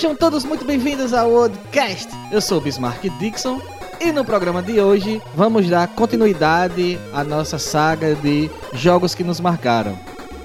Sejam todos muito bem-vindos ao Podcast. Eu sou Bismarck Dixon e no programa de hoje vamos dar continuidade à nossa saga de jogos que nos marcaram.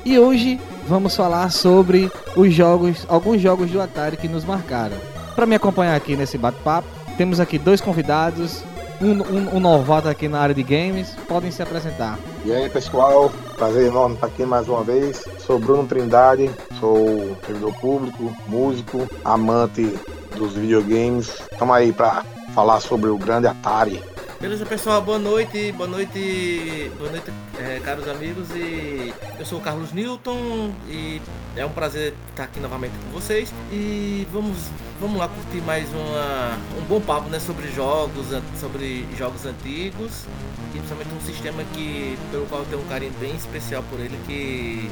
E hoje vamos falar sobre os jogos, alguns jogos do Atari que nos marcaram. Para me acompanhar aqui nesse bate-papo, temos aqui dois convidados, um, um, um, novato aqui na área de games. Podem se apresentar. E aí, pessoal, prazer enorme estar aqui mais uma vez. Sou Bruno Trindade, sou servidor público, músico, amante dos videogames. Estamos aí para falar sobre o grande Atari. Beleza, pessoal, boa noite, boa noite, boa noite, é, caros amigos. E eu sou o Carlos Newton e é um prazer estar aqui novamente com vocês. E vamos, vamos lá curtir mais uma, um bom papo né, sobre jogos, sobre jogos antigos e principalmente um sistema que, pelo qual eu tenho um carinho bem especial por ele, que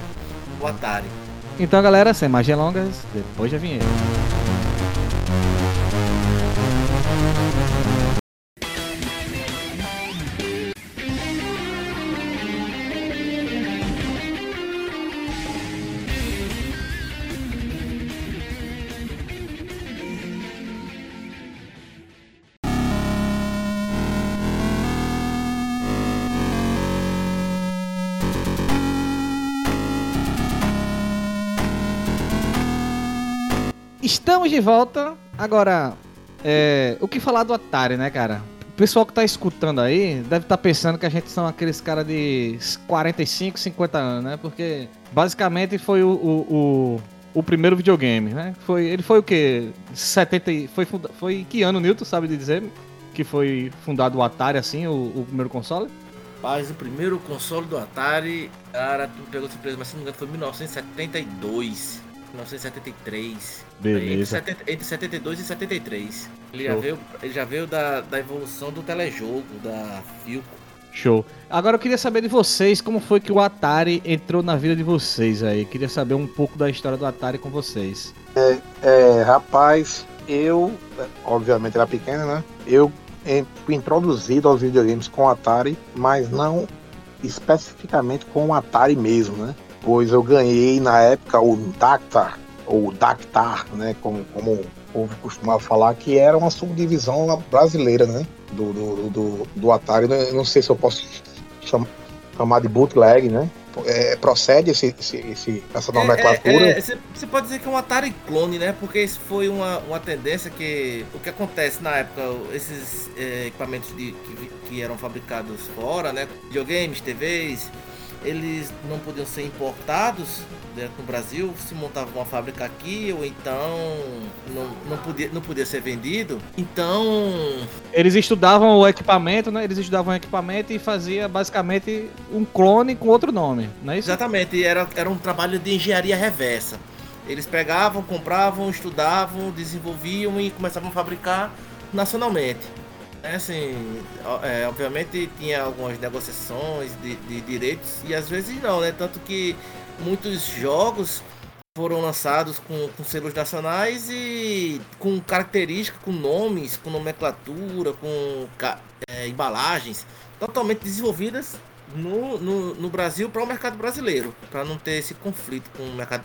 o Atari. Então, galera, sem mais delongas, depois da vinheta. Estamos de volta. Agora, é, o que falar do Atari, né, cara? O pessoal que tá escutando aí deve estar tá pensando que a gente são aqueles caras de 45, 50 anos, né? Porque basicamente foi o, o, o, o primeiro videogame, né? Foi, ele foi o quê? 70, foi, foi que ano, Newton, sabe dizer? Que foi fundado o Atari, assim, o, o primeiro console? Mas o primeiro console do Atari, cara, tu pegou surpresa, mas se não me engano foi 1972. 1973. Beleza. Entre, entre 72 e 73. Ele já veio, ele já veio da, da evolução do telejogo, da Filco. Show. Agora eu queria saber de vocês como foi que o Atari entrou na vida de vocês aí. Queria saber um pouco da história do Atari com vocês. É, é rapaz, eu, obviamente era pequeno, né? Eu fui introduzido aos videogames com o Atari, mas não especificamente com o Atari mesmo, né? Pois eu ganhei na época o Dactar, ou Dactar, né, como, como o povo costumava falar, que era uma subdivisão brasileira, né, do, do, do, do Atari. Eu não sei se eu posso chamar, chamar de bootleg, né, é, procede esse, esse, esse, essa é, nomenclatura? Você é, é, pode dizer que é um Atari clone, né? Porque isso foi uma, uma tendência que. O que acontece na época, esses é, equipamentos de, que, que eram fabricados fora, né? Videogames, TVs, eles não podiam ser importados dentro do Brasil, se montava uma fábrica aqui ou então não, não, podia, não podia ser vendido. Então. Eles estudavam o equipamento, né? Eles estudavam o equipamento e fazia basicamente um clone com outro nome, não é isso? Exatamente, era, era um trabalho de engenharia reversa. Eles pegavam, compravam, estudavam, desenvolviam e começavam a fabricar nacionalmente. É assim, é, obviamente tinha algumas negociações de, de, direitos e às vezes não, né? Tanto que muitos jogos foram lançados com, com selos nacionais e com características, com nomes, com nomenclatura, com é, embalagens totalmente desenvolvidas no, no, no Brasil para o mercado brasileiro, para não ter esse conflito com o mercado,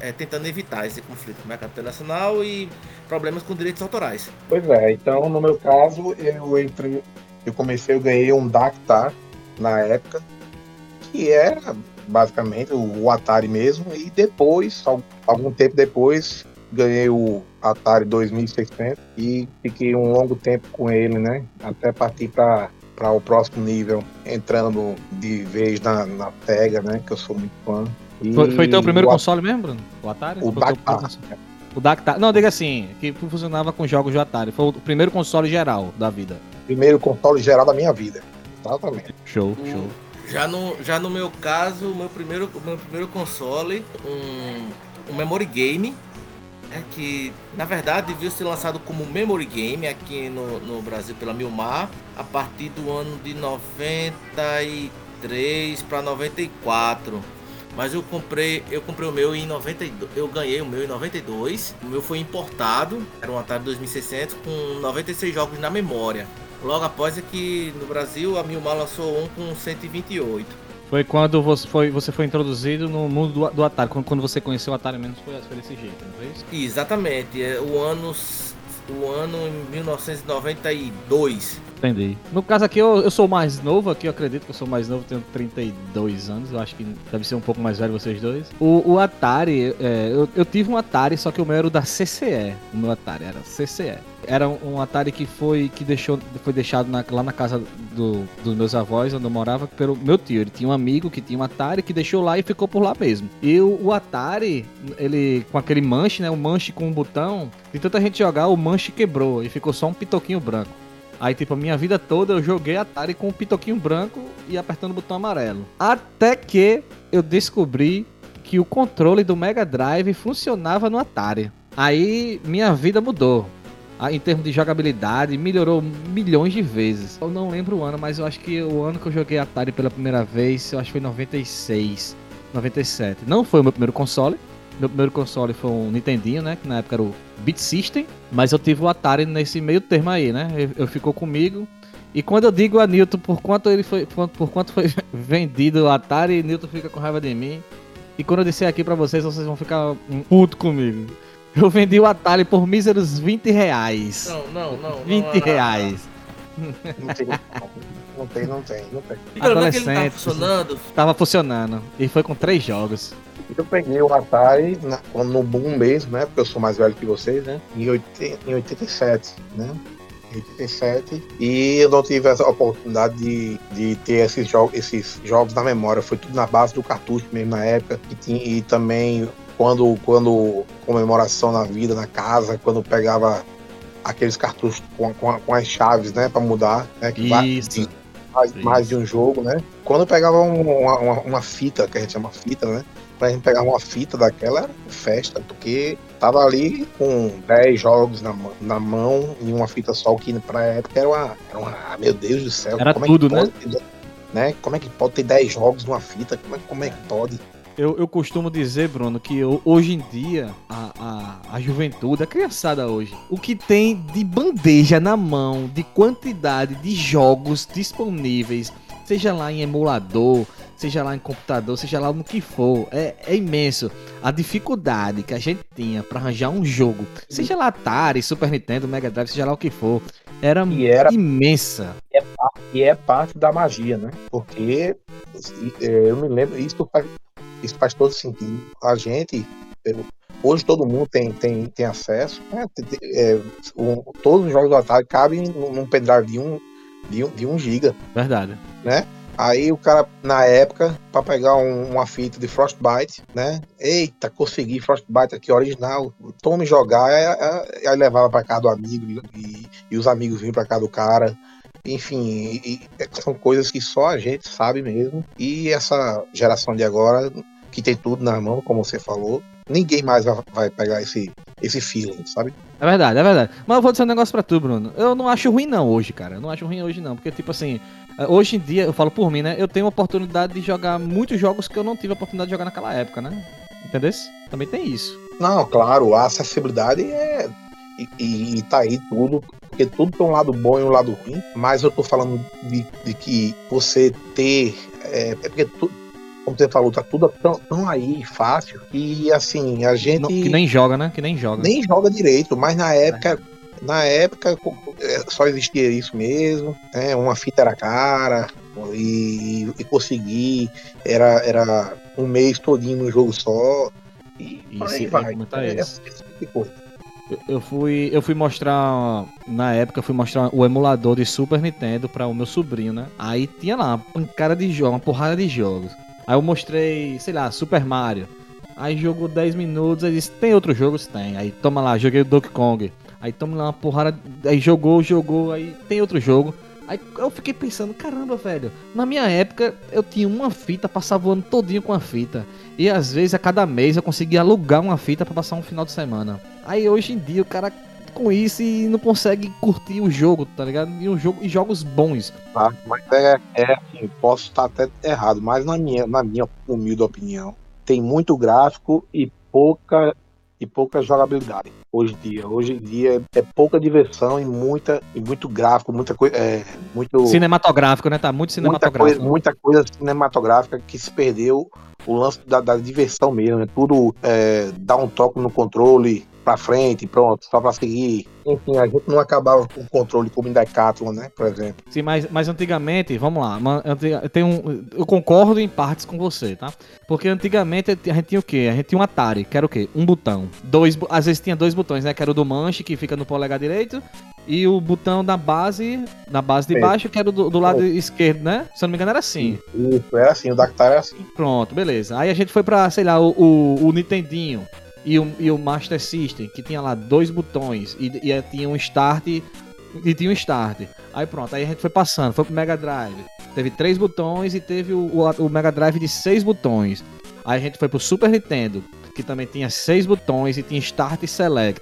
é, tentando evitar esse conflito com o mercado internacional e problemas com direitos autorais. Pois é, então no meu caso eu entrei, eu comecei, eu ganhei um Dactar na época, que era basicamente o Atari mesmo, e depois, algum tempo depois, ganhei o Atari 2600 e fiquei um longo tempo com ele, né? Até partir para para o próximo nível, entrando de vez na, na pega, né? Que eu sou muito fã. E foi, foi teu primeiro o, console mesmo, Bruno? O Atari? O Dactar. O Dactar. Não, diga assim, que funcionava com jogos de Atari. Foi o primeiro console geral da vida. Primeiro console geral da minha vida. Exatamente. Show, o, show. Já no, já no meu caso, meu primeiro, meu primeiro console, um, um memory game é que na verdade devia ser lançado como memory game aqui no, no Brasil pela Milmar a partir do ano de 93 para 94. Mas eu comprei, eu comprei o meu em 92, eu ganhei o meu em 92. O meu foi importado, era um Atari 2600 com 96 jogos na memória. Logo após é que no Brasil a Milmar lançou um com 128. Foi quando você foi, você foi introduzido no mundo do, do Atari, quando, quando você conheceu o Atari mesmo, foi, foi desse jeito, não foi isso? Exatamente, é o ano, o ano 1992. No caso aqui, eu, eu sou mais novo aqui, eu acredito que eu sou mais novo, tenho 32 anos, eu acho que deve ser um pouco mais velho vocês dois. O, o Atari, é, eu, eu tive um Atari, só que o meu era o da CCE, o meu Atari era CCE. Era um, um Atari que foi que deixou, foi deixado na, lá na casa do, dos meus avós, onde eu morava, pelo meu tio. Ele tinha um amigo que tinha um Atari que deixou lá e ficou por lá mesmo. E o, o Atari, ele com aquele manche, né, o manche com um botão, de tanta gente jogar, o manche quebrou e ficou só um pitoquinho branco. Aí, tipo, a minha vida toda eu joguei Atari com um pitoquinho branco e apertando o botão amarelo. Até que eu descobri que o controle do Mega Drive funcionava no Atari. Aí minha vida mudou. Ah, Em termos de jogabilidade, melhorou milhões de vezes. Eu não lembro o ano, mas eu acho que o ano que eu joguei Atari pela primeira vez, eu acho que foi 96, 97. Não foi o meu primeiro console. Meu primeiro console foi um Nintendinho, né? Que na época era o Beat System. Mas eu tive o Atari nesse meio termo aí, né? Ele, ele ficou comigo. E quando eu digo a Newton por quanto ele foi, por, por quanto foi vendido o Atari, Newton fica com raiva de mim. E quando eu disser aqui pra vocês, vocês vão ficar um puto comigo. Eu vendi o Atari por míseros 20 reais. Não, não, não. não, 20 não, não. reais. Não tem, não tem, não tem, não tem. E pelo menos ele tá Adolescente. funcionando. Tava funcionando. E foi com três jogos. Eu peguei o Atari na- no boom mesmo, né? Porque eu sou mais velho que vocês, né? Em, 80, em 87, né? Em 87. E eu não tive essa oportunidade de, de ter esses, jo esses jogos na memória. Foi tudo na base do cartucho mesmo na época. E, tinha- e também quando, quando comemoração na vida, na casa, quando pegava aqueles cartuchos com, com, com as chaves, né? Pra mudar, né? Que vai- Isso. Mais, mais de um jogo, né? Quando eu pegava um- uma, uma, uma fita, que a gente chama fita, né? Quando a gente pegava uma fita daquela, era festa, porque tava ali com 10 jogos na, mão- na mão e uma fita só, que pra época era uma. Era uma ah, meu Deus do céu. Era como tudo, é que pode né? Como é que pode ter 10 jogos numa fita? Como é, como é que pode? Eu, eu costumo dizer, Bruno, que eu- hoje em dia, a, a, a juventude, a criançada hoje, o que tem de bandeja na mão, de quantidade de jogos disponíveis, seja lá em emulador, seja lá em computador, seja lá no que for, é, é imenso. A dificuldade que a gente tinha pra arranjar um jogo, seja lá Atari, Super Nintendo, Mega Drive, seja lá o que for, era, era- imensa. E é parte da magia, né? Porque é, eu me lembro, isso faz, isso faz todo sentido. A gente, hoje todo mundo tem, tem, tem acesso, né? É, o- todos os jogos do Atari cabem num pendrive de 1 um, de um, de um giga. Verdade. Aí o cara, na época, pra pegar um- uma fita de Frostbite, né? Eita, consegui Frostbite aqui original. Tome jogar, aí, aí- aí levava pra casa do amigo e, e os amigos vinham pra casa do cara. Enfim, e- e são coisas que só a gente sabe mesmo. E essa geração de agora, que tem tudo na mão, como você falou, ninguém mais vai, vai pegar esse, esse feeling, sabe? É verdade, é verdade. Mas eu vou dizer um negócio pra tu, Bruno. Eu não acho ruim não hoje, cara. Eu não acho ruim hoje não. Porque, tipo assim, eh, hoje em dia, eu falo por mim, né? Eu tenho a oportunidade de jogar muitos jogos que eu não tive a oportunidade de jogar naquela época, né? Entendeu? Também tem isso. Não, claro, a acessibilidade é. E, e, e tá aí tudo, porque tudo tem um lado bom e um lado ruim, mas eu tô falando de, de que você ter. É, é porque, tu, como você falou, tá tudo tão, tão aí fácil que assim, a gente que nem joga, né? Que nem joga. nem joga direito, mas na época. Na época é, só existia isso mesmo, né? Uma fita era cara e, e conseguir era, era um mês todinho num jogo só. E Isso, aí ia vai. comentar É, isso. esse tipo de coisa. Eu fui, eu fui mostrar, na época, eu fui mostrar o emulador de Super Nintendo para o meu sobrinho, né? Aí tinha lá uma pancada de jogos, uma porrada de jogos. Aí eu mostrei, sei lá, Super Mario. Aí jogou 10 minutos, aí disse, tem outros jogos? Tem. Aí toma lá, joguei o Donkey Kong. Aí toma lá uma porrada, aí jogou, jogou, aí tem outro jogo. Aí eu fiquei pensando, caramba, velho, na minha época eu tinha uma fita, passava o ano todinho com a fita. E às vezes a cada mês eu conseguia alugar uma fita pra passar um final de semana. Aí hoje em dia o cara com isso e não consegue curtir o jogo, tá ligado? E um jogo e jogos bons. tá? Mas é, é assim, posso estar até errado, mas na minha, na minha humilde opinião, tem muito gráfico e pouca e pouca jogabilidade hoje em dia. Hoje em dia é pouca diversão e muita e muito gráfico, muita coisa, é, muito Cinematográfico, né? Tá muito muita cinematográfico. coisa, muita coisa cinematográfica que se perdeu o lance da, da diversão mesmo, né? Tudo é, dar um toque no controle pra frente, pronto, só pra seguir. Enfim, a gente não acabava com o controle como em Decathlon, né? Por exemplo. Sim, mas, mas antigamente, vamos lá, tem um, eu concordo em partes com você, tá? Porque antigamente a gente tinha o quê? A gente tinha um Atari, que era o quê? Um botão. Dois, às vezes tinha dois botões, né? Que era o do manche, que fica no polegar direito, e o botão da base, na base de baixo, que era do, do lado esquerdo, né? Se eu não me engano era assim. Isso, era assim, o Dactar era assim. Pronto, beleza. Aí a gente foi pra, sei lá, o, o, o Nintendinho e o, e o Master System, que tinha lá dois botões e, e tinha um start e tinha um start. Aí pronto, aí a gente foi passando, foi pro Mega Drive. Teve três botões e teve o, o, o Mega Drive de seis botões. Aí a gente foi pro Super Nintendo, que também tinha seis botões e tinha Start e Select.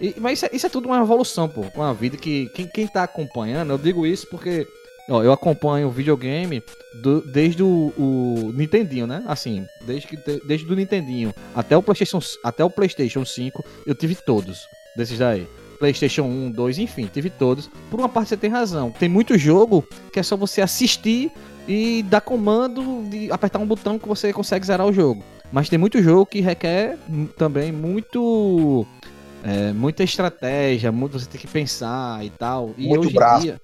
E- mas isso é, isso é tudo uma evolução, pô, com a vida que quem, quem tá acompanhando, eu digo isso porque ó, eu acompanho o videogame do- desde o, o Nintendinho, né? Assim, desde que desde do Nintendinho até o PlayStation até o PlayStation 5, eu tive todos desses daí. PlayStation 1, 2, enfim, tive todos. Por uma parte você tem razão. Tem muito jogo que é só você assistir e dar comando de apertar um botão que você consegue zerar o jogo. Mas tem muito jogo que requer também muito é, muita estratégia, muito você tem que pensar e tal. E Muito hoje em braço. dia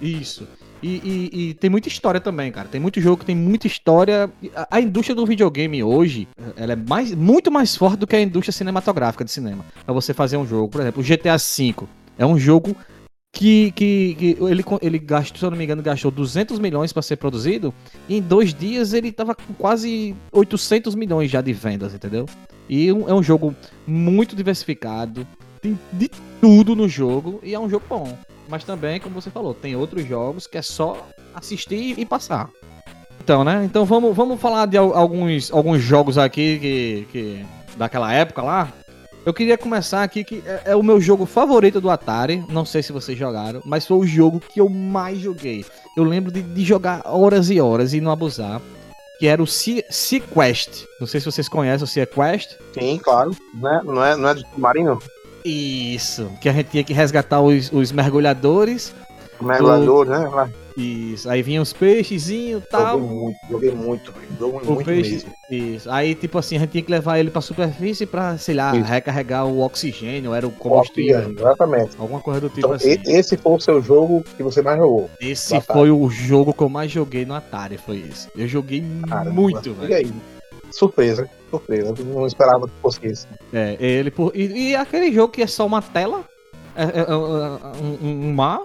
isso. E, e- e tem muita história também, cara. Tem muito jogo que tem muita história. A, a indústria do videogame hoje, ela é mais, muito mais forte do que a indústria cinematográfica de cinema. Pra você fazer um jogo, por exemplo, o GTA V é um jogo que, que, que ele, ele gastou, se eu não me engano, gastou 200 milhões pra ser produzido. E em dois dias ele tava com quase 800 milhões já de vendas, entendeu? E um- é um jogo muito diversificado. Tem de tudo no jogo e é um jogo bom. Mas também, como você falou, tem outros jogos que é só assistir e passar. Então, né? Então vamos, vamos falar de al- alguns, alguns jogos aqui que, que daquela época lá. Eu queria começar aqui que é, é o meu jogo favorito do Atari. Não sei se vocês jogaram, mas foi o jogo que eu mais joguei. Eu lembro de, de jogar horas e horas e não abusar. Que era o Sea, Sea Quest. Não sei se vocês conhecem o Sea Quest. Sim, claro. Não é, não é, não é do submarino? Isso. Que a gente tinha que resgatar os, os mergulhadores. Mergulhador, né? Lá. Isso. Aí vinham os peixezinhos e tal. Joguei muito, joguei muito. Joguei O muito peixe. mesmo. Isso. Aí, tipo assim, a gente tinha que levar ele pra superfície pra, sei lá, Isso. recarregar o oxigênio, era o combustível. Combustível, Exatamente. Alguma coisa do tipo Então, assim. esse foi o seu jogo que você mais jogou. Esse do foi o jogo que eu mais joguei no Atari, foi esse. Eu joguei Caramba. muito, velho. Surpresa, surpresa. Não esperava que fosse esse. É, ele por... e, e aquele jogo que é só uma tela, é, é, é, um, um- um mar,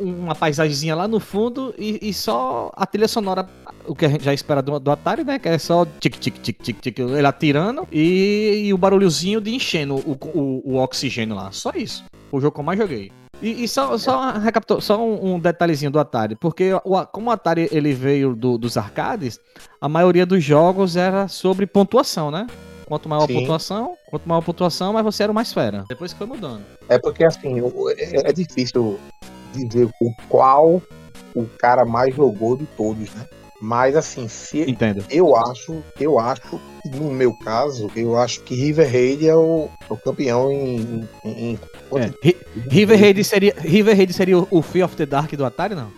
um- uma paisagemzinha lá no fundo e, e só a trilha sonora, o que a gente já espera do, do Atari, né? Que é só tic tic tic tic tic, ele atirando e, e o barulhozinho de enchendo o, o, o oxigênio lá. Só isso. O jogo que eu mais joguei. E, e só, só, uma recapitu- só um, um detalhezinho do Atari, porque o, como o Atari ele veio do- dos arcades, a maioria dos jogos era sobre pontuação, né? Quanto maior a Sim. pontuação, quanto maior a pontuação, mais você era o mais fera. Depois que foi mudando. É porque assim, é, é difícil dizer o qual o cara mais jogou de todos, né? Mas assim, se Entendo. eu acho, eu acho, no meu caso, eu acho que River Raid é o, o campeão em, em, em É. Ri- River Raid seria, River Raid seria o, o Fear of the Dark do Atari, não?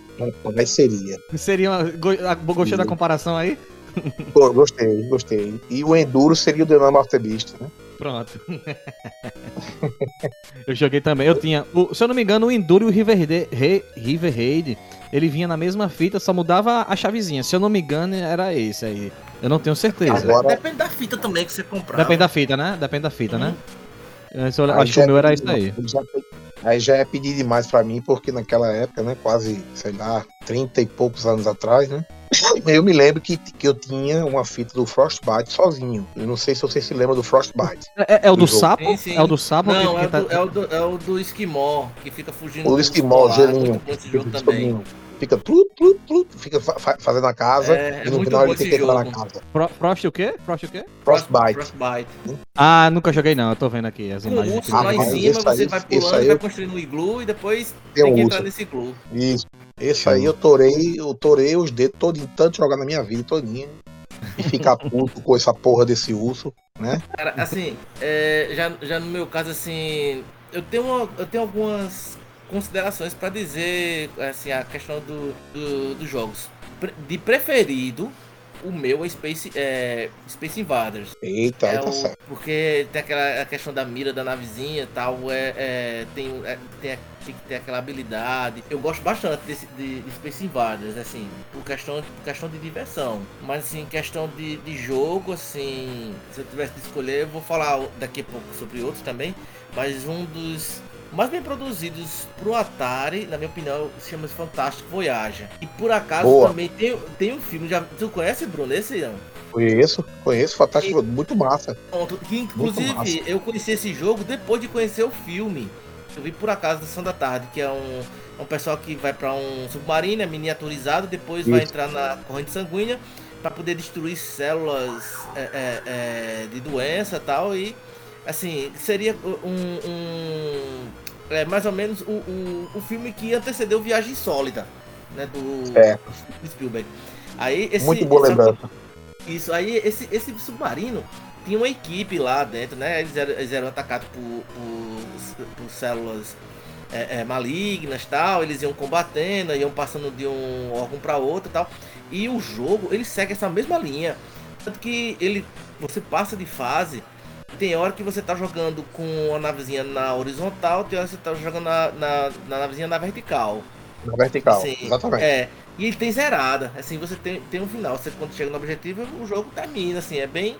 Mas seria. Seria uma, go, a- gostou da comparação aí? Pô, gostei, gostei. E o Enduro seria o The Number of the Beast, né? Pronto. eu joguei também. Eu tinha, o- se eu não me engano, o Enduro e o River, Raid- Re- River Raid, ele vinha na mesma fita, só mudava a chavezinha. Se eu não me engano, era esse aí. Eu não tenho certeza. Agora- Depende da fita também que você comprar. Depende da fita, né? Depende da fita, né? Eu só- Aí acho que o meu é era pedir isso aí. já é- Aí já é pedir demais pra mim, porque naquela época, né, quase, sei lá, 30 e poucos anos atrás, né, eu me lembro que, que eu tinha uma fita do Frostbite sozinho. Eu não sei se você se lembra do Frostbite. É, é- é o do Do sapo? Sim, sim. É o do sapo? Não, que- é que o, tá- do, é, o do, é o do Esquimó, que fica fugindo O do esquimó, polar, gelinho. desse jogo também. Fica tlut, tlut, tlut, fica fa- fa- fazendo a casa É, é e no muito final ele tem que entrar na casa. Fro- Frost o quê? Frost o quê? Frostbite. Frostbite. Ah, nunca joguei não, eu tô vendo aqui as imagens. aqui. urso lá em Rapaz, cima, você aí- vai pulando, aí vai construindo um iglu e depois Tem tem que um entrar nesse iglu. Isso. Esse aí eu torei, eu torei os dedos todinho, tanto jogar na minha vida todinha. E ficar puto com essa porra desse urso. né? Cara, assim, é, já, já no meu caso, assim, eu tenho, uma, eu tenho algumas considerações para dizer, assim, a questão do, do, dos jogos. De preferido, o meu é Space, é, Space Invaders. Eita, é tá o, certo. Porque tem aquela a questão da mira da navezinha e tal, é, é, tem, é, tem, tem que ter aquela habilidade. Eu gosto bastante desse, de, de Space Invaders, assim, por questão, por questão de diversão. Mas assim, questão de, de jogo, assim, se eu tivesse de escolher, eu vou falar daqui a pouco sobre outros também. Mas um dos mais bem produzidos pro Atari, na minha opinião, se chama Fantástico Voyage. E por acaso Boa. também tem, tem um filme, já, tu conhece, Bruno, esse ano? Conheço, conheço, fantástico, muito massa. Pronto, que inclusive massa. eu conheci esse jogo depois de conhecer o filme. Eu vi por acaso da Sessão da Tarde, que é um, é um pessoal que vai pra um submarino, é miniaturizado, depois vai Isso. entrar na corrente sanguínea para poder destruir células é, é, é, de doença e tal. E assim, seria um. um- é, mais ou menos o, o, o filme que antecedeu Viagem Sólida, né? Do, do Spielberg. Aí, esse, muito boa essa- lembrança. isso, aí esse, esse submarino tinha uma equipe lá dentro, né? Eles eram, eles eram atacados por, por, por células é, é, malignas e tal. Eles iam combatendo, iam passando de um órgão para outro e tal. E o jogo, ele segue essa mesma linha. Tanto que ele, você passa de fase. Tem hora que você tá jogando com a navezinha na horizontal, tem hora que você tá jogando na, na, na navezinha na vertical. Na vertical, Assim, exatamente. É. E ele tem zerada. Assim, você tem, tem um final. Você quando chega no objetivo, o jogo termina, assim, é bem.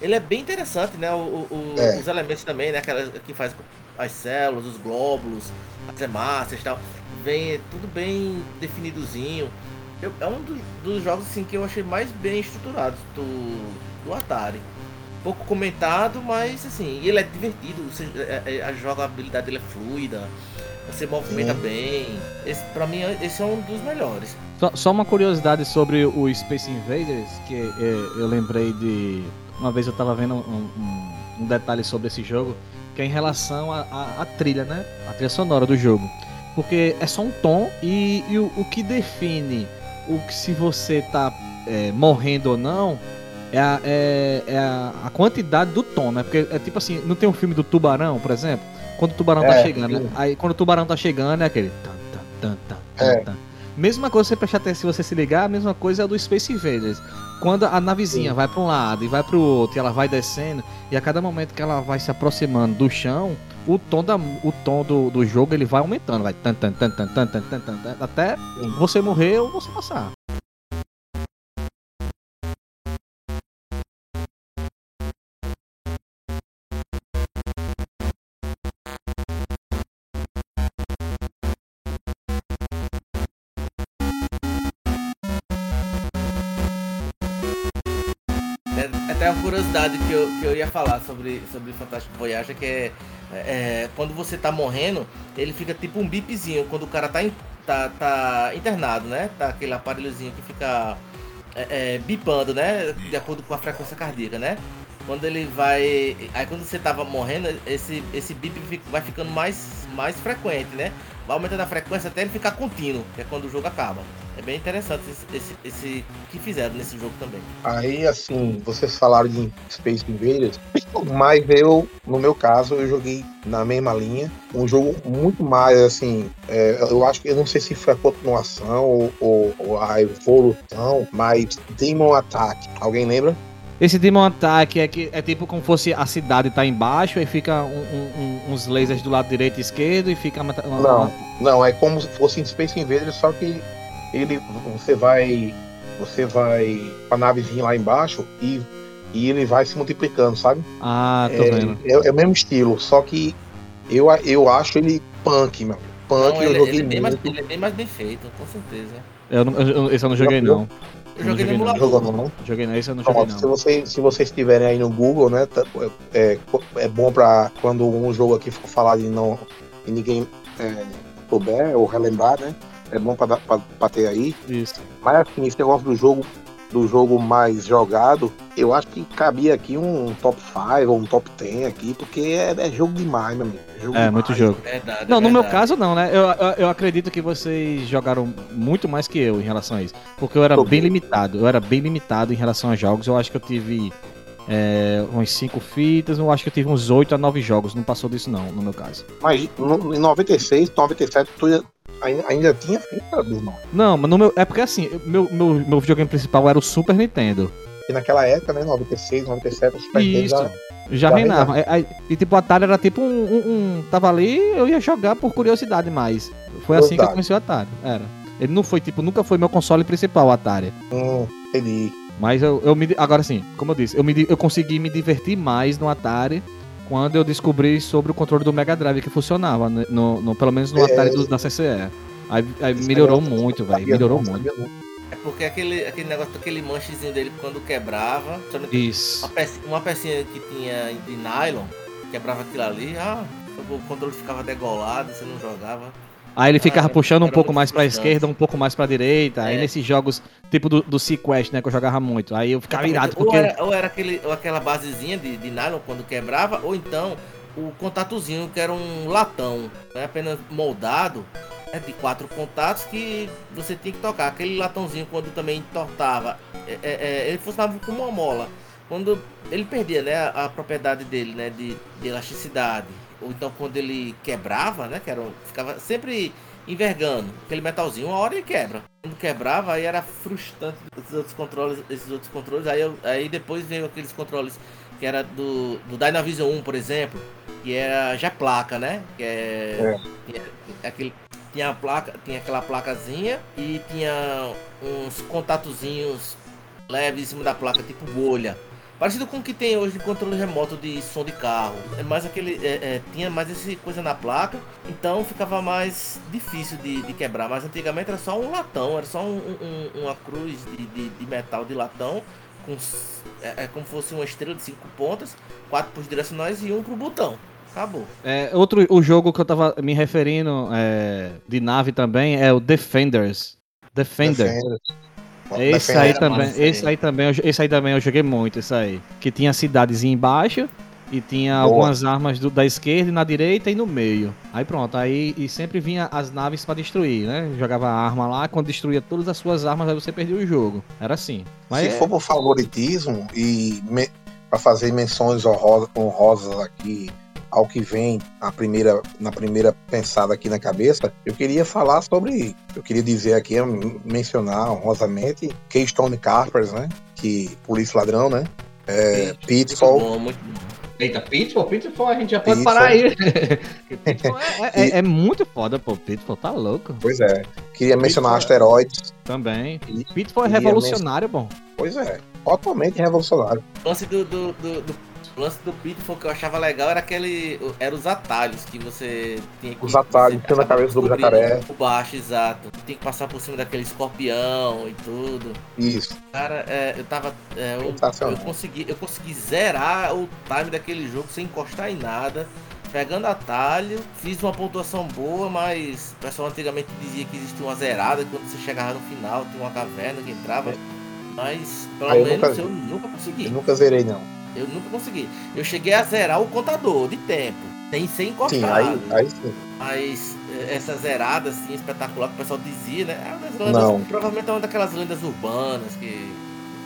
Ele é bem interessante, né? O, o- É. Os elementos também, né? Aquela que faz as células, os glóbulos, as hemácias e tal. Vem tudo bem definidozinho. Eu- é um dos, dos jogos assim, que eu achei mais bem estruturados do, do Atari. Pouco comentado, mas assim, ele é divertido. Você, é- é- a jogabilidade dele é fluida. Você movimenta Sim. bem. Esse, pra mim, esse é um dos melhores. Só, só uma curiosidade sobre o Space Invaders, que é, eu lembrei de. Uma vez eu tava vendo um, um- um detalhe sobre esse jogo, que é em relação à trilha, né? A trilha sonora do jogo. Porque é só um tom e, e o, o que define o que se você tá é, morrendo ou não é, a, é, é a, quantidade do tom, né? Porque é tipo assim, não tem um filme do tubarão, por exemplo? Quando o tubarão tá É, chegando, né? Aí quando o tubarão tá chegando é aquele. Tan, tan, tan, É. Mesma coisa, se você prestar atenção, se você se ligar, a mesma coisa é do Space Invaders. Quando a navezinha Sim. vai para um lado e vai para o outro, e ela vai descendo, e a cada momento que ela vai se aproximando do chão, o tom, da, o tom do, do jogo ele vai aumentando, vai tan, tan, tan, tan, tan, tan, tan, tan, até você morrer ou você passar. Até uma curiosidade que eu, que eu ia falar sobre, sobre Fantástico Voyage, que é, é, quando você tá morrendo, ele fica tipo um bipzinho quando o cara tá, in- tá, tá internado, né? Tá aquele aparelhozinho que fica é, é, bipando, né? De acordo com a frequência cardíaca, né? Quando ele vai. Aí quando você tava morrendo, esse, esse bip vai ficando mais, mais frequente, né? Vai aumentando a frequência até ele ficar contínuo, que é quando o jogo acaba. É bem interessante esse, esse, esse que fizeram nesse jogo também. Aí, assim, vocês falaram de Space Invaders, mas eu, no meu caso, eu joguei na mesma linha. Um jogo muito mais, assim, é, eu acho que, eu não sei se foi a continuação ou, ou- ou a evolução, mas Demon Attack. Alguém lembra? Esse Demon Attack é, que, é tipo como fosse a cidade tá embaixo, aí fica um- um- uns lasers do lado direito e esquerdo e fica. mata- uma- Não. uma- Não, é como se fosse em Space Invaders, só que ele, você vai, você vai pra navezinha lá embaixo e, e ele vai se multiplicando, sabe? Ah, tô vendo. É, é, é o mesmo estilo, só que eu, eu acho ele punk, meu. Punk Não, eu ele, joguei ele é bem mais, muito. ele é bem mais bem feito, com certeza. Eu, não- eu- eu- esse eu não joguei não. Eu Não joguei no não. emulador. Jogou, não? Joguei não, esse eu não joguei Pronto, se, não. você, se vocês estiverem aí no Google, né? tá- É, é bom pra quando um jogo aqui for falar e não e ninguém é, souber ou relembrar, né? É bom pra, dar- pra, pra ter aí. Isso. Mas assim, esse negócio do jogo do jogo mais jogado, eu acho que cabia aqui um top 5 ou um top 10 aqui, porque é, é jogo demais, meu amigo. É, jogo É, demais. muito jogo. Verdade, Não, no meu caso não, né? Eu, eu, eu acredito que vocês jogaram muito mais que eu em relação a isso. Porque eu era Tô bem bem. limitado. Eu era bem limitado em relação a jogos. Eu acho que eu tive é, umas 5 fitas, eu acho que eu tive uns 8 a 9 jogos, não passou disso não, no meu caso. Mas no, em 96, 97, tu ia- ainda, ainda tinha fita, Bismarck? Não, mas no meu, é porque assim, meu, meu, meu videogame principal era o Super Nintendo. E naquela época, né, 96, 97, o Super Nintendo Isso. já... Já Já reinava. É, aí- E tipo, o Atari era tipo um, um- um- Tava ali, eu ia jogar por curiosidade mais. Foi assim que eu conheci o Atari. Era. Ele não foi, tipo, nunca foi meu console principal, o Atari. Hum, entendi. Mas eu, eu me. Agora sim, como eu disse, eu, me, eu consegui me divertir mais no Atari quando eu descobri sobre o controle do Mega Drive que funcionava, né, no, no- pelo menos no É. Atari do- da CCE. Aí, aí melhorou muito, velho. Melhorou não, muito. É porque aquele, aquele negócio, aquele manchezinho dele quando quebrava, Isso. uma, peça, uma pecinha que tinha de nylon, quebrava aquilo ali, ah, o controle ficava degolado, você não jogava. Aí ele ficava Ah, puxando um pouco mais pra esquerda, um pouco mais pra direita. Aí É. nesses jogos, tipo do, do Sequest, né, que eu jogava muito. Aí eu ficava irado, ou porque. era, ou era aquele, ou aquela basezinha de, de nylon quando quebrava, ou então o contatozinho que era um latão, né, apenas moldado, né, de quatro contatos que você tinha que tocar. Aquele latãozinho quando também entortava, é, é, é, ele funcionava como uma mola. Quando ele perdia né, a, a propriedade dele né, de, de elasticidade, ou então quando ele quebrava, né, que era, ficava sempre envergando aquele metalzinho, uma hora ele quebra. Quando quebrava, aí era frustrante esses outros controles, esses outros controles. Aí, eu- aí depois veio aqueles controles que era do, do Dynavision 1, por exemplo, que era já placa, né? Que é, que é aquele tinha a placa, tinha aquela placazinha e tinha uns contatozinhos leves em cima da placa, tipo bolha. Parecido com o que tem hoje de controle remoto de som de carro. É mais aquele. é, é, tinha mais essa coisa na placa, então ficava mais difícil de, de quebrar. Mas antigamente era só um latão, era só um- um- uma cruz de, de- de metal de latão, com, é, é como se fosse uma estrela de cinco pontas, quatro pros direcionais e um pro botão. Acabou. É, outro o jogo que eu tava me referindo é, de nave também é o Defenders. Defender. Defender. Esse aí também, esse aí também, esse aí também eu joguei muito, esse aí. Que tinha cidadezinha embaixo e tinha Boa. algumas armas do- da esquerda e na direita e no meio. Aí pronto, aí e sempre vinha as naves pra destruir, né? Jogava a arma lá, quando destruía todas as suas armas, aí você perdia o jogo. Era assim. Mas Se é- for por favoritismo e me, para fazer menções honrosas aqui ao que vem na primeira, na primeira pensada aqui na cabeça, eu queria falar sobre, eu queria dizer aqui, mencionar honrosamente Keystone Carpers, né? Que polícia ladrão, né? É, Muito Pitfall, bom, muito bom. Eita, Pitfall? Pitfall a gente já pode Pitfall. parar aí. Pitfall é, é- é muito foda, pô. Pitfall tá louco. pois é. Queria mencionar Pitfall- asteroides, Também. E- Pitfall é revolucionário, bom. pois é. Totalmente revolucionário. O lance do, do, do, do- o lance do Pitfall que eu achava legal era aquele. Era os atalhos que você tinha que. Os atalhos, tinha na cabeça do jacaré. O baixo, exato. Tem que passar por cima daquele escorpião e tudo. Isso. Cara, é, eu tava. é, eu, eu consegui, eu consegui zerar o time daquele jogo sem encostar em nada. Pegando atalho, fiz uma pontuação boa, mas o pessoal antigamente dizia que existia uma zerada quando você chegava no final, tinha uma caverna que entrava. Mas pelo eu menos nunca- eu nunca consegui. Eu nunca zerei, não. Eu nunca consegui. Eu cheguei a zerar o contador de tempo. Sem ser encostado. Sim, aí, aí sim. Mas eh, essa zerada assim, espetacular que o pessoal dizia, né? É uma das lendas, Não. Provavelmente é uma daquelas lendas urbanas que,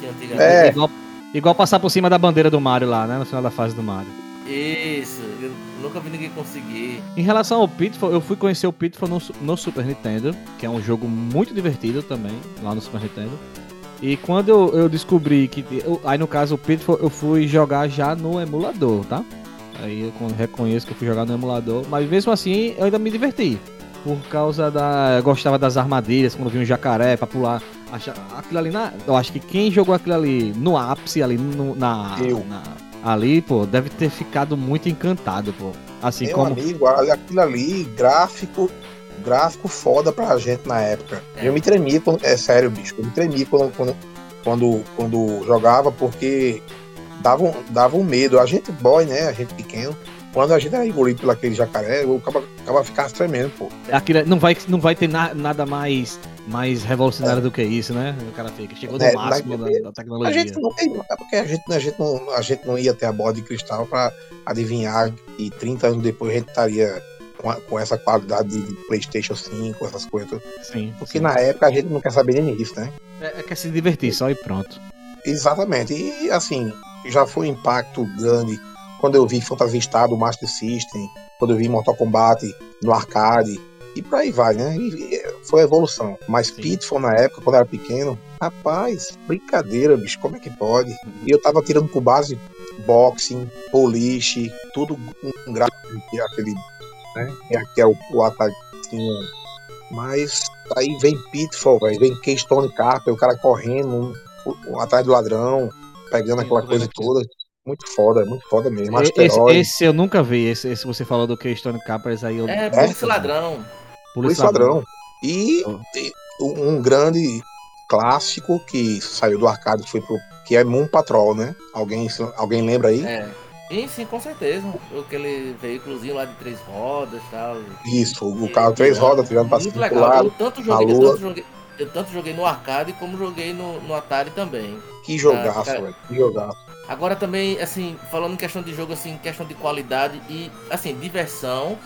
que antigamente. É. Igual, igual passar por cima da bandeira do Mario lá, né? No final da fase do Mario. Isso, eu nunca vi ninguém conseguir. Em relação ao Pitfall, eu fui conhecer o Pitfall no, no Super Nintendo, que é um jogo muito divertido também, lá no Super Nintendo. E quando eu, eu descobri que. eu- aí no caso o Pitfall eu fui jogar já no emulador, tá? Aí eu con- reconheço que eu fui jogar no emulador, mas mesmo assim eu ainda me diverti. Por causa da. Eu gostava das armadilhas, quando vi um jacaré pra pular. Acha- Aquilo ali na. Eu acho que quem jogou aquilo ali no ápice, ali no- na. Eu. na- ali, pô, deve ter ficado muito encantado, pô. Assim Meu como. amigo, aquilo ali, gráfico, gráfico foda pra gente na época. É. Eu me tremia, quando, é sério, bicho, eu me tremia quando, quando, quando, quando jogava, porque dava um, dava um medo. A gente boy, né, a gente pequeno, quando a gente era engolido pelo aquele jacaré, eu acaba, acaba ficando tremendo, pô. Aquilo, não, vai, não vai ter na- nada mais, mais revolucionário do que isso, né? O cara fica. Chegou no É, máximo na- da, da A tecnologia. gente não tem, é porque a gente, a, gente não, a gente não ia ter a bola de cristal pra adivinhar que 30 anos depois a gente estaria com, a- com essa qualidade de PlayStation 5, essas coisas. Sim. Porque sim. na época a gente não quer saber nem isso, né? É, é quer se divertir só e pronto. Exatamente. E assim, já foi um impacto grande quando eu vi Phantasy Star do Master System, quando eu vi Mortal Kombat no arcade, e por aí vai, né? E foi a evolução. Mas Sim. Pitfall na época, quando eu era pequeno, rapaz, brincadeira, bicho, como é que pode? E eu tava tirando por base boxing, police, tudo um gráfico, aquele, né? Que é o, o ataque. Mas aí vem Pitfall, véio, vem Keystone Carper, o cara correndo um, um, atrás do ladrão, pegando aquela coisa toda. Muito foda, muito foda mesmo. E- Esse, esse eu nunca vi, esse, esse você falou do Keystone Capers aí. Eu, É, polícia ladrão. Polícia Ladrão. E Oh. e um grande clássico que saiu do arcade que foi pro. que é Moon Patrol, né? Alguém, alguém lembra aí? É. Sim, sim, com certeza. Aquele veículozinho lá de três rodas e tal. Isso, o carro três rodas, tirando pra Muito legal. Eu lado. tanto joguei, eu tanto joguei, eu tanto joguei no arcade como joguei no, no Atari também. Que jogaço, cara. velho. Que jogaço. Agora também, assim, falando em questão de jogo, assim, questão de qualidade e, assim, diversão,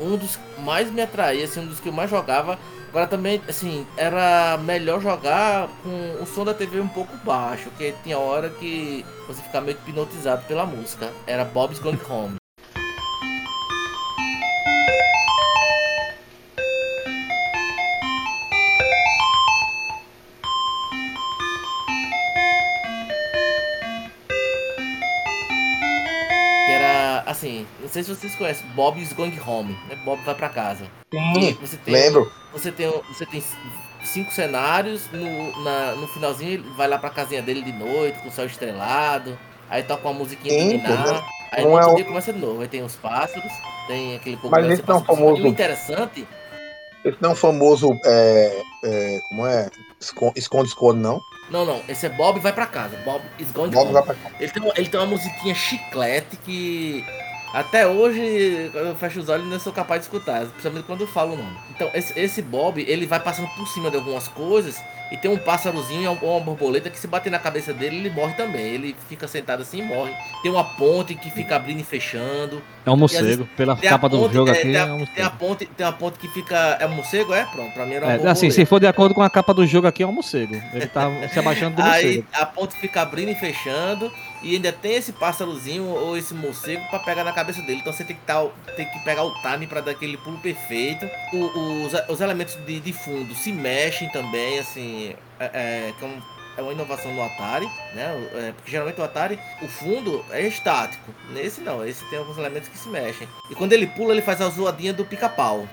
um dos que mais me atraía, assim, um dos que eu mais jogava. Agora também, assim, era melhor jogar com o som da TV um pouco baixo, porque tinha hora que você ficava meio hipnotizado pela música. Era Bob's Going Home. Sei se vocês conhecem, Bob's Going Home, né? Bob vai pra casa. Sim, Você tem, lembro. Você tem, você tem cinco cenários, no, na- no finalzinho ele vai lá pra casinha dele de noite, com o céu estrelado, aí toca uma musiquinha Sim, entendeu? aí no é outro dia começa de novo, aí tem os pássaros, tem aquele pouco Mas esse não é famoso- E o interessante, Esse não é um famoso. É, é, como é? Esco- Esconde-esconde, não. não, não, esse é Bob vai pra casa, Bob is going Bob home. Ele tem, uma- ele tem uma musiquinha chiclete que até hoje, quando eu fecho os olhos, ainda sou capaz de escutar, principalmente quando eu falo o nome. Então, esse, esse Bob, ele vai passando por cima de algumas coisas e tem um pássarozinho ou uma borboleta que se bater na cabeça dele, ele morre também. Ele fica sentado assim e morre. Tem uma ponte que fica abrindo e fechando. É um morcego. Pela Tem a capa do ponte, jogo é, aqui, tem, é a, um tem a ponte, tem a ponte que fica. É um morcego? É, pronto. Pra mim era uma É, assim, se for de acordo com a capa do jogo aqui, é um morcego. Ele tá se abaixando do Aí morcego. a ponte fica abrindo e fechando. E ainda tem esse pássarozinho ou esse morcego pra pegar na cabeça dele. Então você tem que, tá, tem que pegar o time pra dar aquele pulo perfeito. O- os, os elementos de, de fundo se mexem também, assim. É, é, é é uma inovação no Atari, né? É, porque geralmente o Atari, o fundo é estático. Nesse não, esse tem alguns elementos que se mexem. E quando ele pula, ele faz a zoadinha do pica-pau.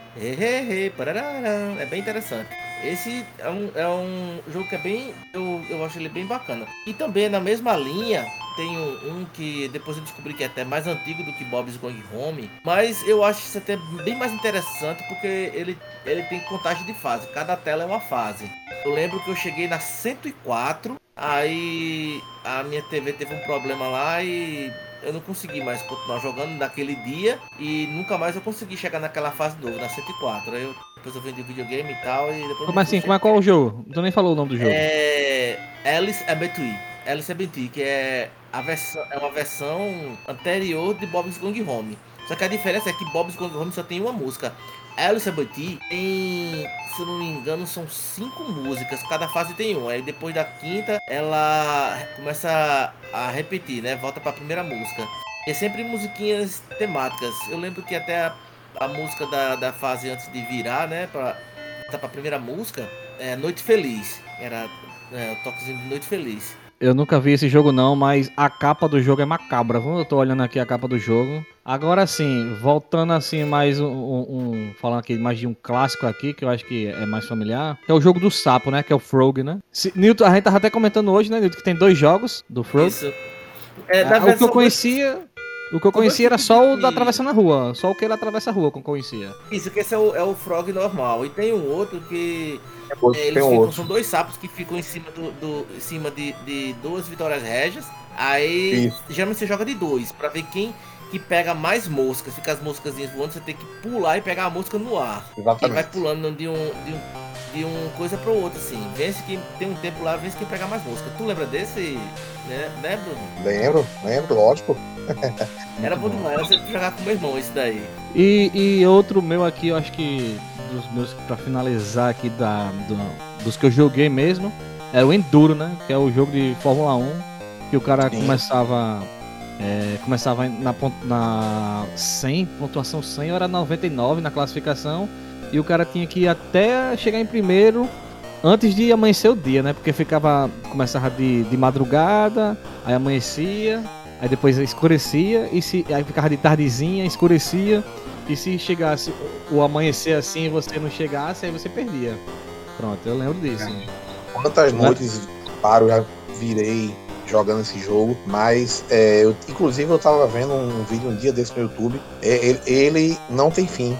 É bem interessante. Esse é um, é um jogo que é bem. Eu, eu acho ele bem bacana. E também na mesma linha tem um, um que depois eu descobri que é até mais antigo do que Bob's Going Home. Mas eu acho isso até bem mais interessante porque ele, ele tem contagem de fase. Cada tela é uma fase. Eu lembro que eu cheguei na 104. Aí a minha TV teve um problema lá e eu não consegui mais continuar jogando naquele dia. E nunca mais eu consegui chegar naquela fase novo, na 104. Aí eu, depois eu vendi o videogame e tal. E depois Mas assim, como é qual é o jogo? Tu nem falou o nome do jogo. é Alice Abetui. Alice Abetui, que é, a versão, é uma versão anterior de Bob's Going Home. Só que a diferença é que Bob's Going Home só tem uma música. Alice Abetui tem, se eu não me engano, são cinco músicas. Cada fase tem uma. Aí depois da quinta, ela começa a repetir, né? Volta pra primeira música. E é sempre musiquinhas temáticas. Eu lembro que até a, a música da, da fase antes de virar, né? Pra, voltar pra primeira música, é Noite Feliz. Era é, o toquezinho de Noite Feliz. Eu nunca vi esse jogo não, mas a capa do jogo é macabra. Eu tô olhando aqui a capa do jogo. Agora sim, voltando assim mais um, um- falando aqui mais de um clássico aqui que eu acho que é mais familiar, que é o jogo do sapo, né? Que é o Frog, né? Se, Newton, a gente tava até comentando hoje, né, Newton, que tem dois jogos do Frog. Isso. É, Ah, o que eu conhecia, o que eu conhecia era só o da atravessando a rua, só o que ele atravessa a rua que eu conhecia. Isso, que esse é o, é o Frog normal. E tem um outro que Outro, é, eles ficam, outro. são dois sapos que ficam em cima, do, do- em cima de, de duas vitórias régias. Aí Isso. geralmente você joga de dois, pra ver quem que pega mais moscas. Fica as moscazinhas voando, você tem que pular e pegar a mosca no ar. Ele vai Exatamente. pulando de um, de um, de um coisa pro outro, assim. Vence quem tem um tempo lá, vence quem pegar mais mosca. Tu lembra desse? Né, né Bruno? Lembro, lembro, lógico. Era bom demais, eu sempre jogar com meu irmão esse daí. E, e outro meu aqui, eu acho que dos meus pra finalizar aqui da do- dos que eu joguei mesmo, é o Enduro, né? Que é o jogo de Fórmula 1. Que o cara Sim. começava. É, começava na, na 100, pontuação 100, ou era 99 na classificação. E o cara tinha que ir até chegar em primeiro antes de amanhecer o dia, né? Porque ficava. Começava de, de madrugada, aí amanhecia, aí depois escurecia, e se, aí ficava de tardezinha, escurecia. E se chegasse o amanhecer assim e você não chegasse, aí você perdia. Pronto, eu lembro disso. Quantas Né? noites paro já virei jogando esse jogo, mas é, eu, inclusive eu tava vendo um vídeo um dia desse no YouTube. é, ele, ele não tem fim.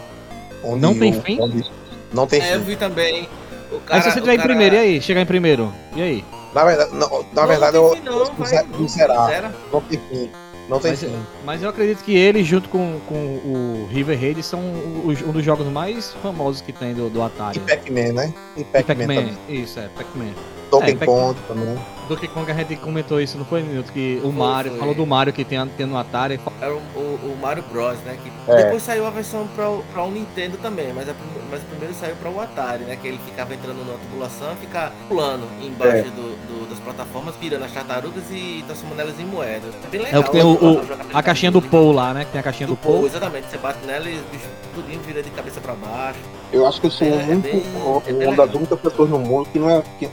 Onde Não tem o- fim? onde- não tem É, eu fim. vi também. O Aí cara, se você o tiver em cara- primeiro, e aí? Chegar em primeiro, e aí? Na verdade, não, na Não, verdade não eu, fim, não, eu vai, não, zera. Não tem fim. Não tem Mas, fim. mas eu acredito que ele, junto com, com o River Raid, são os- um dos jogos mais famosos que tem do, do Atari. E Pac-Man, né? E Pac-Man Pac-Man, também. isso, é, Pac-Man. Donkey É, Pac- Kong também. Donkey Kong a gente comentou isso, não foi, Nilton? Que o Mario, foi. falou do Mario que tem, tem no Atari. Era o, o- o Mario Bros, né? Que É. Depois saiu a versão pra, o- pra o Nintendo também, mas, a mas primeiro saiu pra o Atari, né? Que ele ficava entrando numa tubulação e ficava pulando embaixo É. do, do- plataformas, virando as tartarugas e transformando elas em moedas. É bem É legal. o que tem o, a o- a caixinha do Paul lá, né? Que tem a caixinha do do Paul, exatamente. Você bate nela e os bichos tudinho vira de cabeça pra baixo. Eu acho que eu sou É, um é único, bem- é uma legal. das únicas pessoas no mundo que não é, que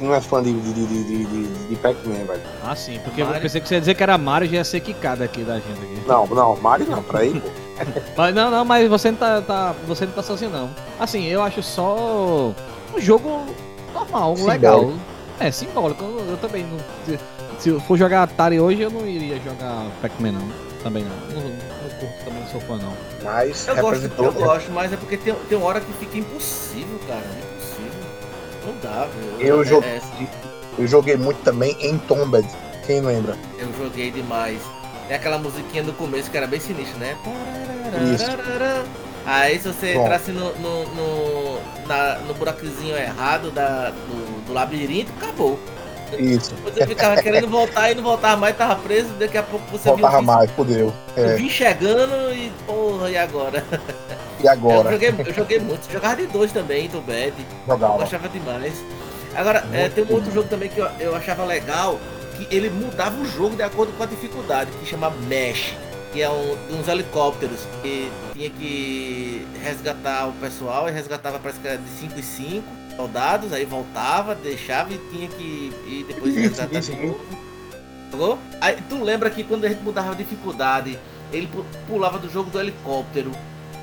não é fã de, de, de, de, de, Pac-Man, velho. Ah, sim, porque eu pensei que você ia dizer que era Mario já ia ser quicado aqui da gente aqui. Não, não, Mario não, pra aí, pô. Mas, não, não, mas você não tá, tá- você não tá sozinho não. Assim, eu acho só um jogo normal, Simbólico. legal. É, simbólico. Eu, eu também não. Se, se eu for jogar Atari hoje, eu não iria jogar Pac-Man não. Também não. Não, não curto, também não sou fã não. Mas Eu gosto, eu gosto, mas é porque tem, tem uma hora que fica impossível, cara. Impossível. Não dá, velho. Eu É- joguei- é, Eu joguei muito também em Tombed. Quem lembra? Eu joguei demais. É aquela musiquinha do começo que era bem sinistra, né? Isso. Aí se você Bom. entrasse no, no, no, na- no buraquezinho errado da, do, do labirinto, acabou. Isso. Você ficava querendo voltar e não voltava mais, tava preso, daqui a pouco você Faltava viu mais, fudeu. eu É, vim chegando e porra, e agora? e Eu agora? joguei, eu joguei muito, jogava de dois também, do Bad. Eu Jogava. achava demais. Agora, é, tem um outro jogo também que eu, eu achava legal, que ele mudava o jogo de acordo com a dificuldade, que chama Mesh, que é um, uns helicópteros que tinha que resgatar o pessoal e resgatava parece que era de 5 em 5 soldados, aí voltava, deixava e tinha que ir depois resgatar de novo. Jogou? Aí tu lembra que quando a gente mudava a dificuldade, ele pu- pulava do jogo do helicóptero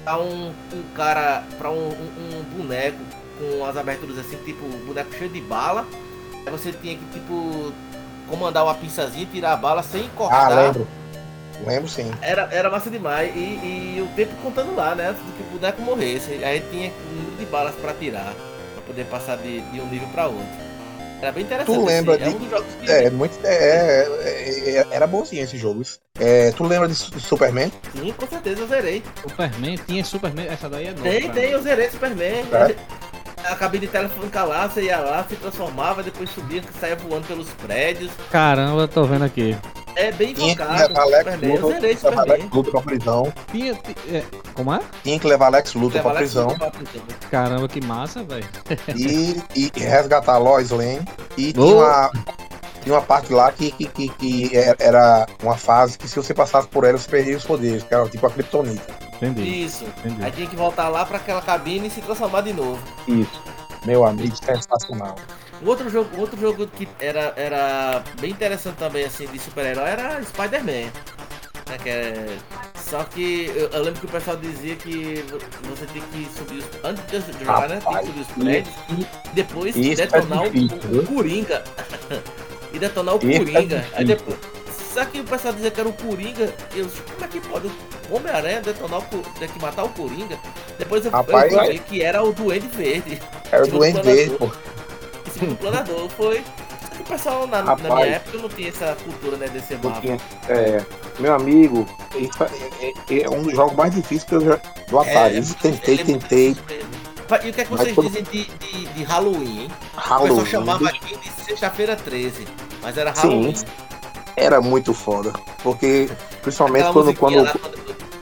pra um, um cara, pra um, um- um boneco com as aberturas assim, tipo, boneco cheio de bala. Aí você tinha que, tipo, comandar uma pinçazinha, tirar a bala sem Ah, encostar. lembro. Lembro sim. Era, era massa demais. E, e o tempo contando lá, né? Antes de que o boneco morresse. Aí tinha um número de balas pra tirar. Pra poder passar de, de um nível pra outro. Era bem interessante. Tu lembra assim. de- É um dos jogos que É, muito. É, é, é, era bonzinho esse jogo. É, tu lembra de Su- Superman? sim, com certeza eu zerei. Superman, tinha Superman, essa daí é nova. Tem, pra tem, mim. eu zerei Superman. É? A cabine telefônica lá, você ia lá, se transformava, depois subia, saia voando pelos prédios. Caramba, eu tô vendo aqui. É bem Tinha que focado. levar Alex Luthor, levar pra prisão. Tinha, ti- é, como é? Tinha que levar Alex Luthor Leva pra prisão. Pra prisão. Caramba, que massa, velho. e, e resgatar Lois Lane. E tinha, Oh. uma, tinha uma parte lá que, que, que, que era uma fase que se você passasse por ela, você perdia os poderes, que era tipo a Kryptonita. Entendi, Isso. entendi. Aí tinha que voltar lá pra aquela cabine e se transformar de novo. Isso. Meu amigo, sensacional. Outro jogo, outro jogo que era, era bem interessante também, assim, de super-herói era Spider-Man. Né, que é- Só que eu, eu lembro que o pessoal dizia que vo- você tem que subir os. Antes de jogar, né? Tem que subir os prédios e depois isso é detonar o- difícil, o, viu? Coringa. e detonar o Isso é Coringa. Aí depois. Só que o pessoal dizia que era o Coringa. Eu, como é que pode o Homem-Aranha detonar o Coringa, ter que matar o Coringa? Depois eu, Rapaz, eu vi que era o Duende Verde. Era o Duende. Verde, pô. Segundo planador foi. Só que o pessoal na, na Rapaz. minha época não tinha essa cultura, né, desse tinha- é, meu amigo, é, é- é um dos jogos mais difíceis que eu já. Do Atari. É, tentei, é muito tentei. E o que é que Mas vocês quando- dizem de, de, de Halloween, hein? O pessoal Halloween. chamava aqui de sexta-feira 13, mas era Sim, Halloween. Era muito foda. Porque, principalmente quando. quando lá, quando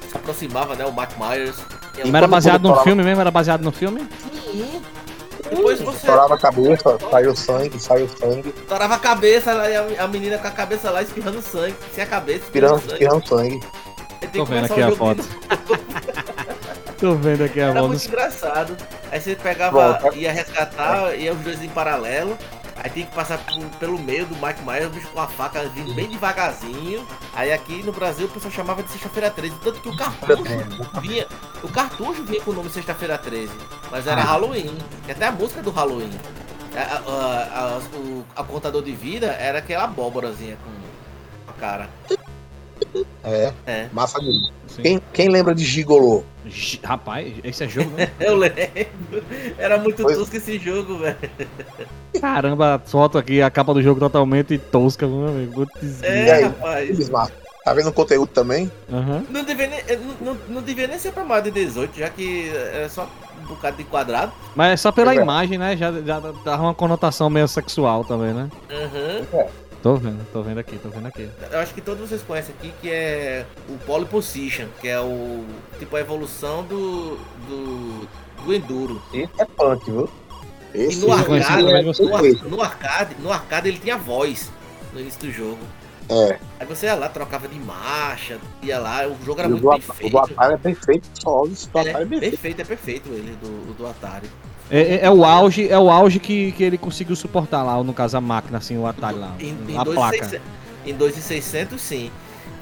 se aproximava, né, o Mike Myers. Mas era baseado num estourava- filme mesmo? Era baseado no filme? Sim, Depois você Estourava a cabeça, saiu sangue, saiu sangue, estourava a cabeça e a, a menina com a cabeça lá espirrando sangue. Sem a cabeça, espirrando, sangue. espirrando sangue. Aí tem Tô que vendo começar aqui o a foto. Tô vendo aqui a Era voz. muito engraçado. Aí você pegava, Pronto. ia resgatar, ia os dois em paralelo. Aí tem que passar por- pelo meio do Mike Myers, o bicho com a faca vindo bem devagarzinho. Aí aqui no Brasil o pessoal chamava de Sexta-feira 13. Tanto que o cartucho vinha. O cartucho vinha com o nome Sexta-feira 13. Mas era Halloween. E até a música do Halloween. A, a- a- a- o a contador de vida era aquela abóborazinha com a cara. É, É. massa. Sim. Quem, quem lembra de Gigolô? Gi- Rapaz, esse é jogo, né? Eu lembro. Era muito Pois- tosco esse jogo, velho. Caramba, a foto aqui, a capa do jogo totalmente tosca, meu amigo. Putz, É, E aí? rapaz. Tá vendo o conteúdo também? Aham. Não devia, nem, não, não, não devia nem ser pra mais de 18, já que é só um bocado de quadrado. Mas é só pela é. imagem, né? Já, já dá uma conotação meio sexual também, né? Uhum. Tô vendo, tô vendo aqui, tô vendo aqui. Eu acho que todos vocês conhecem aqui que é o Pole Position, que é o tipo a evolução do, do, do Enduro. Esse é punk, viu? E Esse no jogo conheci arcade, é no, no arcade, no arcade ele tinha voz no início do jogo. É, Aí você ia lá, trocava de marcha, ia lá, o jogo era e o muito bem Ata- o feito. do Atari é bem feito, só isso do É, Atari é bem feito. perfeito, é perfeito ele, do, do Atari. É, é- é o auge, é o auge que, que ele conseguiu suportar lá, no caso a máquina, assim, o atalho lá. Em, em a placa. 2.600, em 2.600 sim.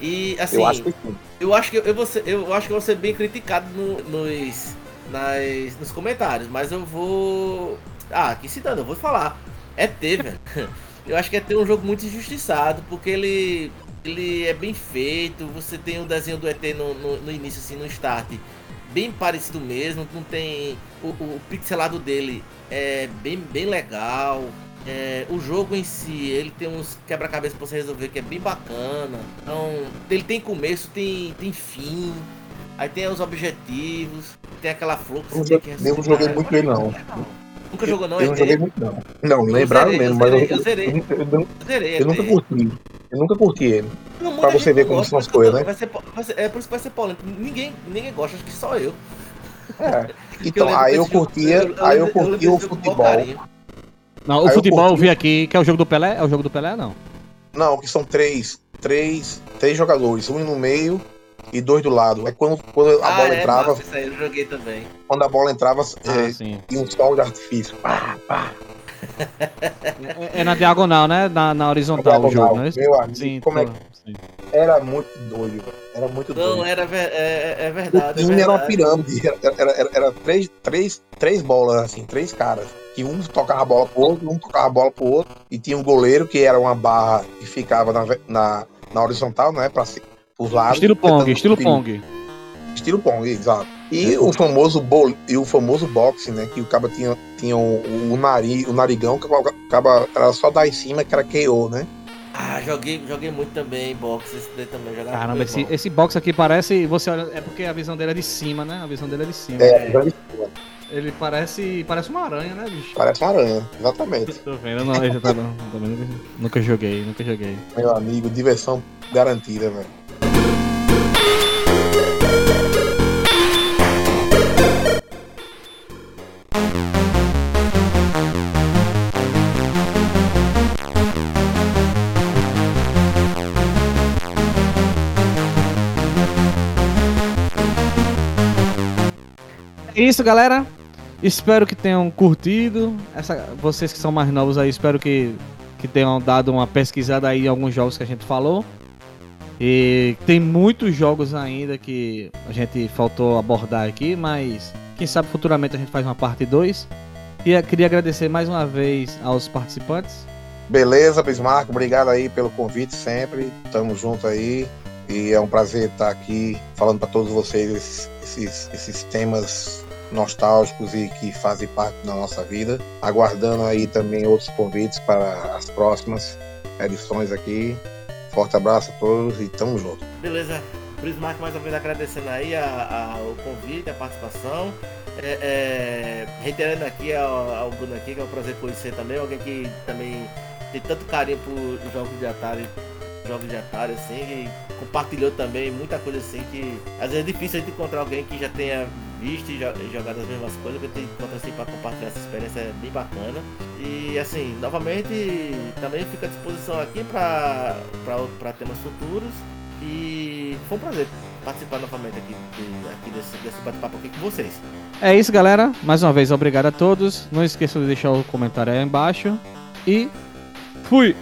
E assim, Eu acho que sim. Eu acho que eu, vou ser, eu acho que eu vou ser bem criticado no- nos, nas, nos comentários, mas eu vou. Ah, que se dando, eu vou falar. É T, velho. Eu acho que é ter um jogo muito injustiçado, porque ele. Ele é bem feito, você tem o desenho do ET no, no, no início, assim, no start, bem parecido mesmo, não tem. O, o pixelado dele é bem, bem legal. É, o jogo em si, ele tem uns quebra-cabeça pra você resolver que é bem bacana. Então, ele tem começo, tem, tem fim. Aí tem os objetivos, tem aquela flor que Eu você não tem que joguei- eu não resolver. joguei muito ele, não. Nunca jogou não, Eu não ET? joguei muito, não. Não, lembraram zerei, mesmo, mas eu, eu zerei. eu, nunca- eu Eu ET. curti. Eu nunca curti ele. Não, pra você ver não como gosta, são as coisas, né? vai ser vai ser- é por isso que vai ser polêmico. Ninguém, ninguém gosta, acho que só eu. É. Então, aí eu curtia, eu aí eu desse o futebol. Não, o futebol eu curti. vi aqui, que é o jogo do Pelé? É o jogo do Pelé, não? Não, que são três, três, três jogadores, um no meio e dois do lado. É quando, quando a ah, bola é, entrava, massa, isso aí eu joguei também. quando a bola entrava, Ah, é, tinha um sol de artifício. Pá, pá, É, é na diagonal, né? Na, na horizontal o jogo, né? Meu amigo, Sim, como é tô- que sim. era muito doido, velho. Era muito Não, doido. era ver- é, é O verdade. é time era uma pirâmide, era, era, era, era três, três, três bolas, assim, três caras. Que um tocava a bola pro outro, um tocava a bola pro outro, e tinha um goleiro que era uma barra que ficava na, na, na horizontal, né? Pra, lados. Estilo Pong, estilo. Pong. Estilo Pong, exato. E o famoso bol, e o famoso boxe, né? Que o cara tinha, tinha o, o, nariz, o narigão, que o cara era só dar em cima que era KO, né? Ah, joguei, joguei muito também boxe, esse daí também jogava Caramba, muito esse, boxe. esse box aqui parece. Você olha, é porque a visão dele é de cima, né? A visão dele é de cima. É, Ele parece. Parece uma aranha, né, bicho? parece uma aranha, exatamente. Tô vendo, não, eu já tá, não, também nunca, nunca joguei, nunca joguei. Meu amigo, diversão garantida, velho. É isso, galera. Espero que tenham curtido. Essa, vocês que são mais novos aí, espero que, que tenham dado uma pesquisada aí em alguns jogos que a gente falou. E tem muitos jogos ainda que a gente faltou abordar aqui, mas quem sabe futuramente a gente faz uma parte 2. E queria agradecer mais uma vez aos participantes. Beleza, Bismarck, obrigado aí pelo convite sempre. Tamo junto aí. E é um prazer estar aqui falando para todos vocês esses, esses, esses temas nostálgicos e que fazem parte da nossa vida. Aguardando aí também outros convites para as próximas edições aqui. Forte abraço a todos e tamo junto. Beleza. Prismark mais uma vez agradecendo aí a, a- o convite, a participação. É, é, reiterando aqui ao, ao Bruno aqui, que é um prazer conhecer também, alguém que também tem tanto carinho por jogos de Atari jogos de Atari, assim, e compartilhou também muita coisa assim que às vezes é difícil gente encontrar alguém que já tenha visto e jogado as mesmas coisas, que a gente encontra assim pra compartilhar essa experiência é bem bacana. E assim, novamente também fica à disposição aqui para temas futuros. E foi um prazer participar novamente aqui, aqui desse, desse bate-papo aqui com vocês. É isso, galera. Mais uma vez, obrigado a todos. Não esqueçam de deixar o comentário aí embaixo. E fui!